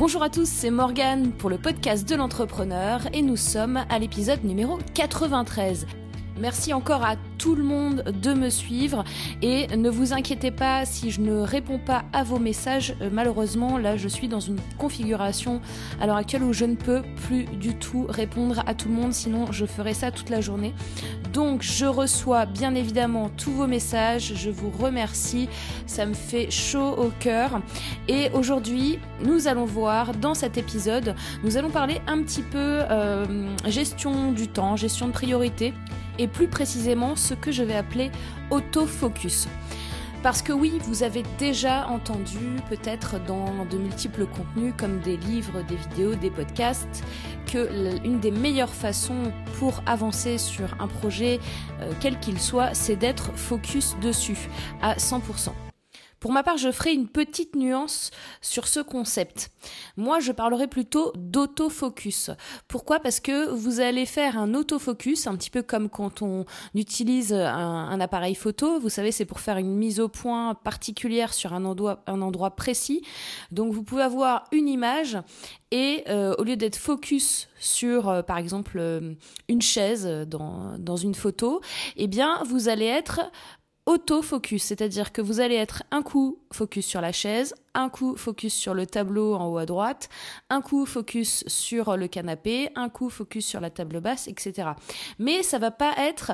Bonjour à tous, c'est Morgane pour le podcast de l'entrepreneur et nous sommes à l'épisode numéro 93. Merci encore à tout le monde de me suivre et ne vous inquiétez pas si je ne réponds pas à vos messages. Euh, malheureusement, là, je suis dans une configuration à l'heure actuelle où je ne peux plus du tout répondre à tout le monde, sinon je ferai ça toute la journée. Donc, je reçois bien évidemment tous vos messages. Je vous remercie. Ça me fait chaud au cœur. Et aujourd'hui, nous allons voir dans cet épisode, nous allons parler un petit peu euh, gestion du temps, gestion de priorité et plus précisément ce que je vais appeler autofocus. Parce que oui, vous avez déjà entendu peut-être dans de multiples contenus comme des livres, des vidéos, des podcasts, que l'une des meilleures façons pour avancer sur un projet, euh, quel qu'il soit, c'est d'être focus dessus à 100%. Pour ma part, je ferai une petite nuance sur ce concept. Moi, je parlerai plutôt d'autofocus. Pourquoi? Parce que vous allez faire un autofocus, un petit peu comme quand on utilise un, appareil photo. Vous savez, c'est pour faire une mise au point particulière sur un endroit, précis. Donc, vous pouvez avoir une image et euh, au lieu d'être focus sur, euh, par exemple, euh, une chaise dans, dans une photo, eh bien, vous allez être autofocus, c'est-à-dire que vous allez être un coup focus sur la chaise, un coup focus sur le tableau en haut à droite, un coup focus sur le canapé, un coup focus sur la table basse, etc. Mais ça va pas être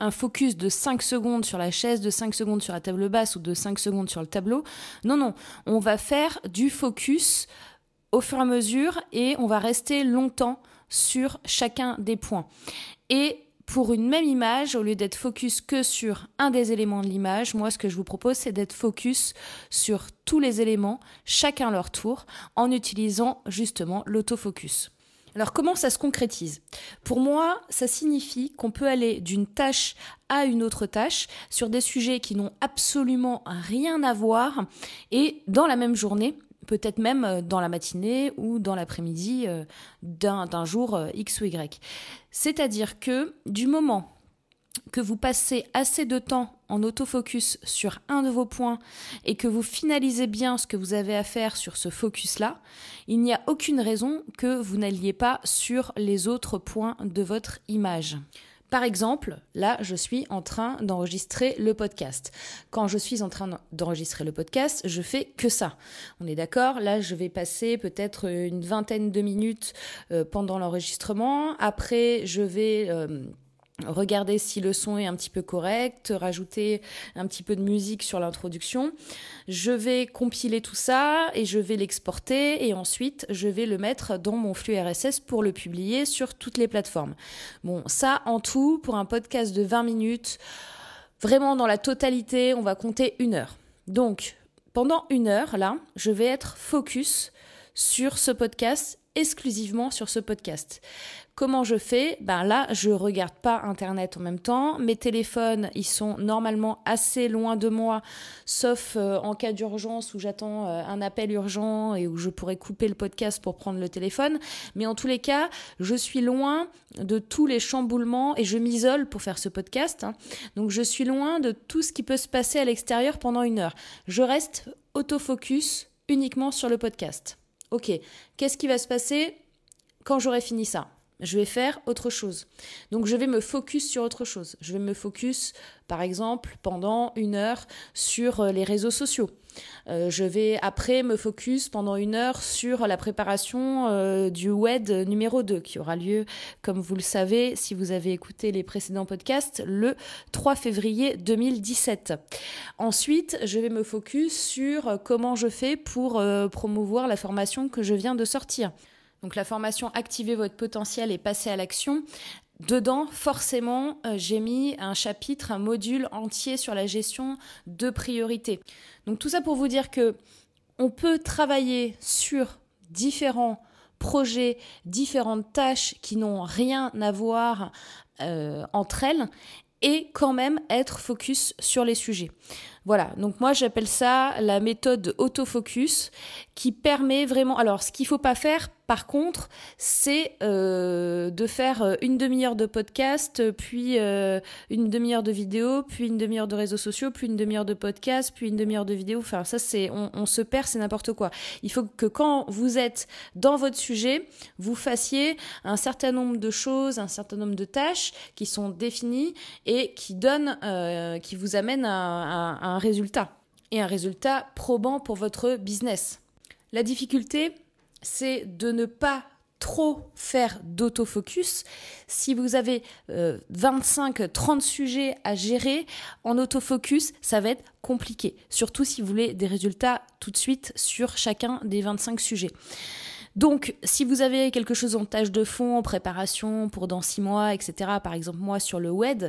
un focus de 5 secondes sur la chaise, de 5 secondes sur la table basse ou de 5 secondes sur le tableau. Non, non, on va faire du focus au fur et à mesure et on va rester longtemps sur chacun des points. Et pour une même image, au lieu d'être focus que sur un des éléments de l'image, moi ce que je vous propose c'est d'être focus sur tous les éléments, chacun leur tour, en utilisant justement l'autofocus. Alors comment ça se concrétise? Pour moi, ça signifie qu'on peut aller d'une tâche à une autre tâche sur des sujets qui n'ont absolument rien à voir et dans la même journée peut-être même euh, dans la matinée ou dans l'après-midi euh, d'un jour euh, X ou Y. C'est-à-dire que du moment que vous passez assez de temps en autofocus sur un de vos points et que vous finalisez bien ce que vous avez à faire sur ce focus-là, il n'y a aucune raison que vous n'alliez pas sur les autres points de votre image. Par exemple, là, je suis en train d'enregistrer le podcast. Quand je suis en train d'enregistrer le podcast, je fais que ça. On est d'accord Là, je vais passer peut-être une vingtaine de minutes euh, pendant l'enregistrement. Après, je vais... Euh, regarder si le son est un petit peu correct, rajouter un petit peu de musique sur l'introduction. Je vais compiler tout ça et je vais l'exporter et ensuite je vais le mettre dans mon flux RSS pour le publier sur toutes les plateformes. Bon, ça en tout pour un podcast de 20 minutes, vraiment dans la totalité, on va compter une heure. Donc, pendant une heure, là, je vais être focus sur ce podcast exclusivement sur ce podcast. Comment je fais? Ben là, je regarde pas internet en même temps. Mes téléphones, ils sont normalement assez loin de moi, sauf euh, en cas d'urgence où j'attends euh, un appel urgent et où je pourrais couper le podcast pour prendre le téléphone. Mais en tous les cas, je suis loin de tous les chamboulements et je m'isole pour faire ce podcast. Hein. Donc je suis loin de tout ce qui peut se passer à l'extérieur pendant une heure. Je reste autofocus uniquement sur le podcast. Ok, qu'est-ce qui va se passer quand j'aurai fini ça? Je vais faire autre chose. Donc je vais me focus sur autre chose. Je vais me focus, par exemple, pendant une heure sur euh, les réseaux sociaux. Euh, je vais après me focus pendant une heure sur la préparation euh, du WED numéro 2 qui aura lieu, comme vous le savez, si vous avez écouté les précédents podcasts, le 3 février 2017. Ensuite, je vais me focus sur comment je fais pour promouvoir la formation que je viens de sortir. Donc la formation Activer votre potentiel et passer à l'action. Dedans, forcément, euh, j'ai mis un chapitre, un module entier sur la gestion de priorités. Donc tout ça pour vous dire que on peut travailler sur différents projets, différentes tâches qui n'ont rien à voir euh, entre elles et quand même être focus sur les sujets. Voilà, donc moi j'appelle ça la méthode autofocus qui permet vraiment... Alors ce qu'il faut pas faire par contre, c'est euh, de faire euh, une demi-heure de podcast, puis euh, une demi-heure de vidéo, puis une demi-heure de réseaux sociaux, puis une demi-heure de podcast, puis une demi-heure de vidéo. Enfin, ça, c'est on, se perd, c'est n'importe quoi. Il faut que quand vous êtes dans votre sujet, vous fassiez un certain nombre de choses, un certain nombre de tâches qui sont définies et qui donnent, qui vous amènent à, à un résultat et un résultat probant pour votre business. La difficulté, c'est de ne pas trop faire d'autofocus. Si vous avez 25-30 euh, sujets à gérer en autofocus, ça va être compliqué, surtout si vous voulez des résultats tout de suite sur chacun des 25 sujets. Donc, si vous avez quelque chose en tâche de fond, en préparation pour dans six mois, etc., par exemple moi sur le web,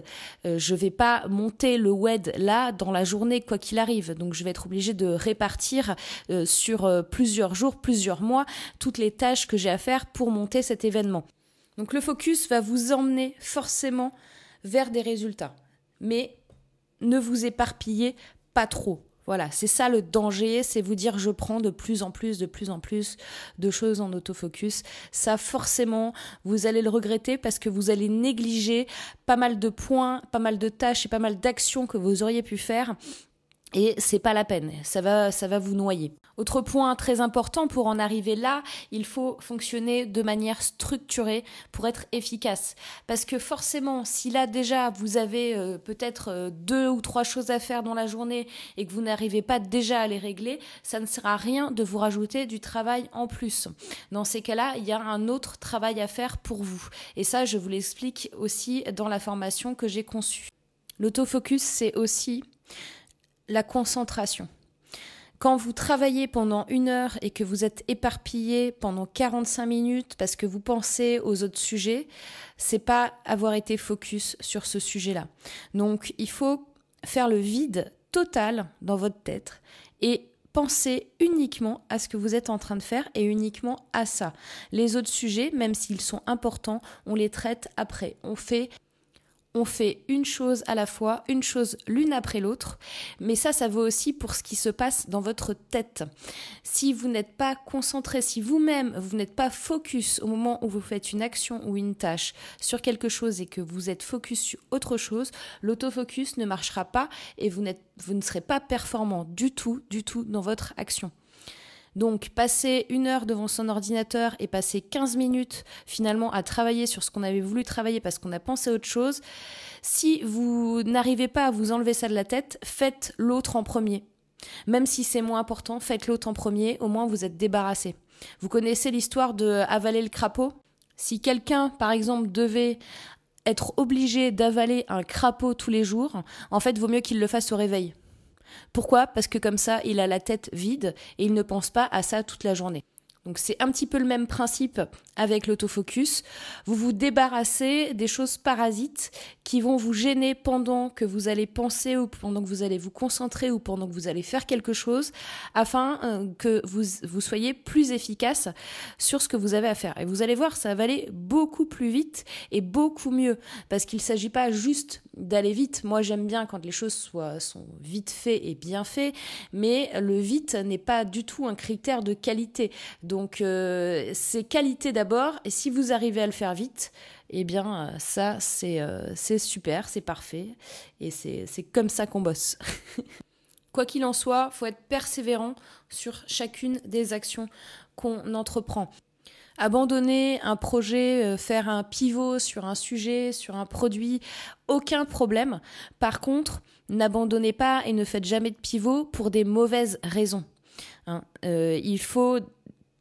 euh, je vais pas monter le web là dans la journée quoi qu'il arrive. Donc, je vais être obligée de répartir euh, sur euh, plusieurs jours, plusieurs mois, toutes les tâches que j'ai à faire pour monter cet événement. Donc, le focus va vous emmener forcément vers des résultats. Mais ne vous éparpillez pas trop. Voilà, c'est ça le danger, c'est vous dire je prends de plus en plus, de plus en plus de choses en autofocus. Ça, forcément, vous allez le regretter parce que vous allez négliger pas mal de points, pas mal de tâches et pas mal d'actions que vous auriez pu faire et c'est pas la peine, ça va, ça va vous noyer. Autre point très important pour en arriver là, il faut fonctionner de manière structurée pour être efficace. Parce que forcément, si là déjà vous avez euh, peut-être euh, deux ou trois choses à faire dans la journée et que vous n'arrivez pas déjà à les régler, ça ne sert à rien de vous rajouter du travail en plus. Dans ces cas-là, il y a un autre travail à faire pour vous. Et ça, je vous l'explique aussi dans la formation que j'ai conçue. L'autofocus, c'est aussi la concentration. Quand vous travaillez pendant une heure et que vous êtes éparpillé pendant 45 minutes parce que vous pensez aux autres sujets, c'est pas avoir été focus sur ce sujet-là. Donc, il faut faire le vide total dans votre tête et penser uniquement à ce que vous êtes en train de faire et uniquement à ça. Les autres sujets, même s'ils sont importants, on les traite après. On fait on fait une chose à la fois, une chose l'une après l'autre, mais ça, ça vaut aussi pour ce qui se passe dans votre tête. Si vous n'êtes pas concentré, si vous-même, vous, n'êtes pas focus au moment où vous faites une action ou une tâche sur quelque chose et que vous êtes focus sur autre chose, l'autofocus ne marchera pas et vous, vous ne serez pas performant du tout, du tout dans votre action. Donc passer une heure devant son ordinateur et passer 15 minutes finalement à travailler sur ce qu'on avait voulu travailler parce qu'on a pensé à autre chose, si vous n'arrivez pas à vous enlever ça de la tête, faites l'autre en premier. Même si c'est moins important, faites l'autre en premier, au moins vous êtes débarrassé. Vous connaissez l'histoire de avaler le crapaud? Si quelqu'un, par exemple, devait être obligé d'avaler un crapaud tous les jours, en fait, vaut mieux qu'il le fasse au réveil. Pourquoi? Parce que comme ça, il a la tête vide et il ne pense pas à ça toute la journée. Donc c'est un petit peu le même principe avec l'autofocus. Vous vous débarrassez des choses parasites qui vont vous gêner pendant que vous allez penser ou pendant que vous allez vous concentrer ou pendant que vous allez faire quelque chose afin euh, que vous, soyez plus efficace sur ce que vous avez à faire. Et vous allez voir, ça va aller beaucoup plus vite et beaucoup mieux parce qu'il ne s'agit pas juste d'aller vite. Moi, j'aime bien quand les choses soient, sont vite faites et bien faites, mais le vite n'est pas du tout un critère de qualité. Donc, euh, c'est qualité d'abord, et si vous arrivez à le faire vite, eh bien, euh, ça, euh, c'est super, c'est parfait, et c'est comme ça qu'on bosse. Quoi qu'il en soit, faut être persévérant sur chacune des actions qu'on entreprend abandonner un projet, euh, faire un pivot sur un sujet, sur un produit, aucun problème. Par contre, n'abandonnez pas et ne faites jamais de pivot pour des mauvaises raisons. Hein. Euh, il faut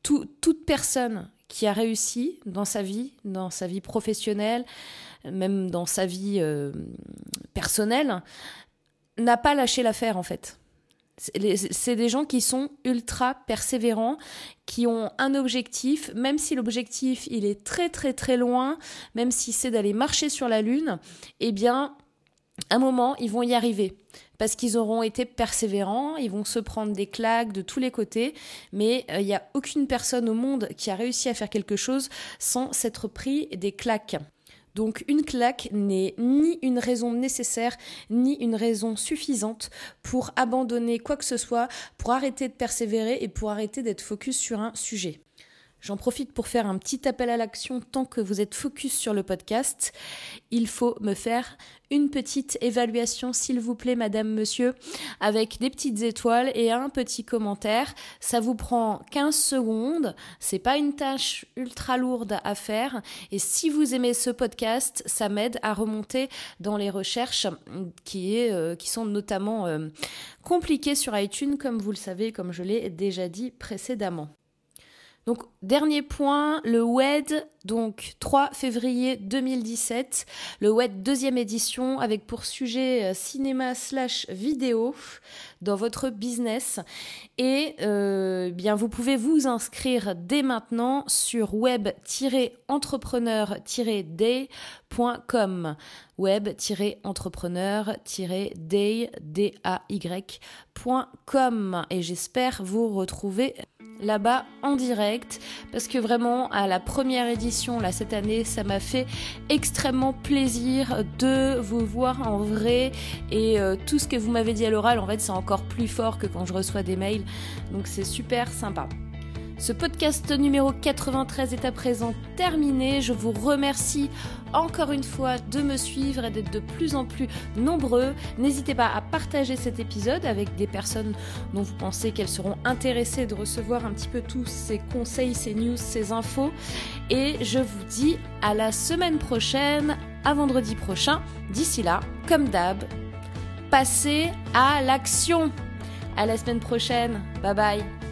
toute personne qui a réussi dans sa vie, dans sa vie professionnelle, même dans sa vie euh, personnelle, n'a pas lâché l'affaire en fait. C'est des gens qui sont ultra persévérants, qui ont un objectif, même si l'objectif il est très très très loin, même si c'est d'aller marcher sur la lune, eh bien, à un moment, ils vont y arriver parce qu'ils auront été persévérants, ils vont se prendre des claques de tous les côtés, mais euh, il n'y a aucune personne au monde qui a réussi à faire quelque chose sans s'être pris des claques. Donc une claque n'est ni une raison nécessaire, ni une raison suffisante pour abandonner quoi que ce soit, pour arrêter de persévérer et pour arrêter d'être focus sur un sujet. J'en profite pour faire un petit appel à l'action tant que vous êtes focus sur le podcast. Il faut me faire une petite évaluation, s'il vous plaît, madame, monsieur, avec des petites étoiles et un petit commentaire. Ça vous prend 15 secondes. C'est pas une tâche ultra lourde à faire. Et si vous aimez ce podcast, ça m'aide à remonter dans les recherches qui, euh, sont notamment euh, compliquées sur iTunes, comme vous le savez, comme je l'ai déjà dit précédemment. Donc, dernier point, le WED, donc 3 février 2017, le WED deuxième édition avec pour sujet euh, cinéma slash vidéo dans votre business. Et euh, bien, vous pouvez vous inscrire dès maintenant sur web-entrepreneur-day.com web-entrepreneur-day.com et j'espère vous retrouver là-bas en direct parce que vraiment à la première édition là cette année ça m'a fait extrêmement plaisir de vous voir en vrai et euh, tout ce que vous m'avez dit à l'oral en fait c'est encore plus fort que quand je reçois des mails donc c'est super sympa. Ce podcast numéro 93 est à présent terminé. Je vous remercie encore une fois de me suivre et d'être de plus en plus nombreux. N'hésitez pas à partager cet épisode avec des personnes dont vous pensez qu'elles seront intéressées de recevoir un petit peu tous ces conseils, ces news, ces infos. Et je vous dis à la semaine prochaine, à vendredi prochain. D'ici là, comme d'hab, passez à l'action. À la semaine prochaine. Bye bye.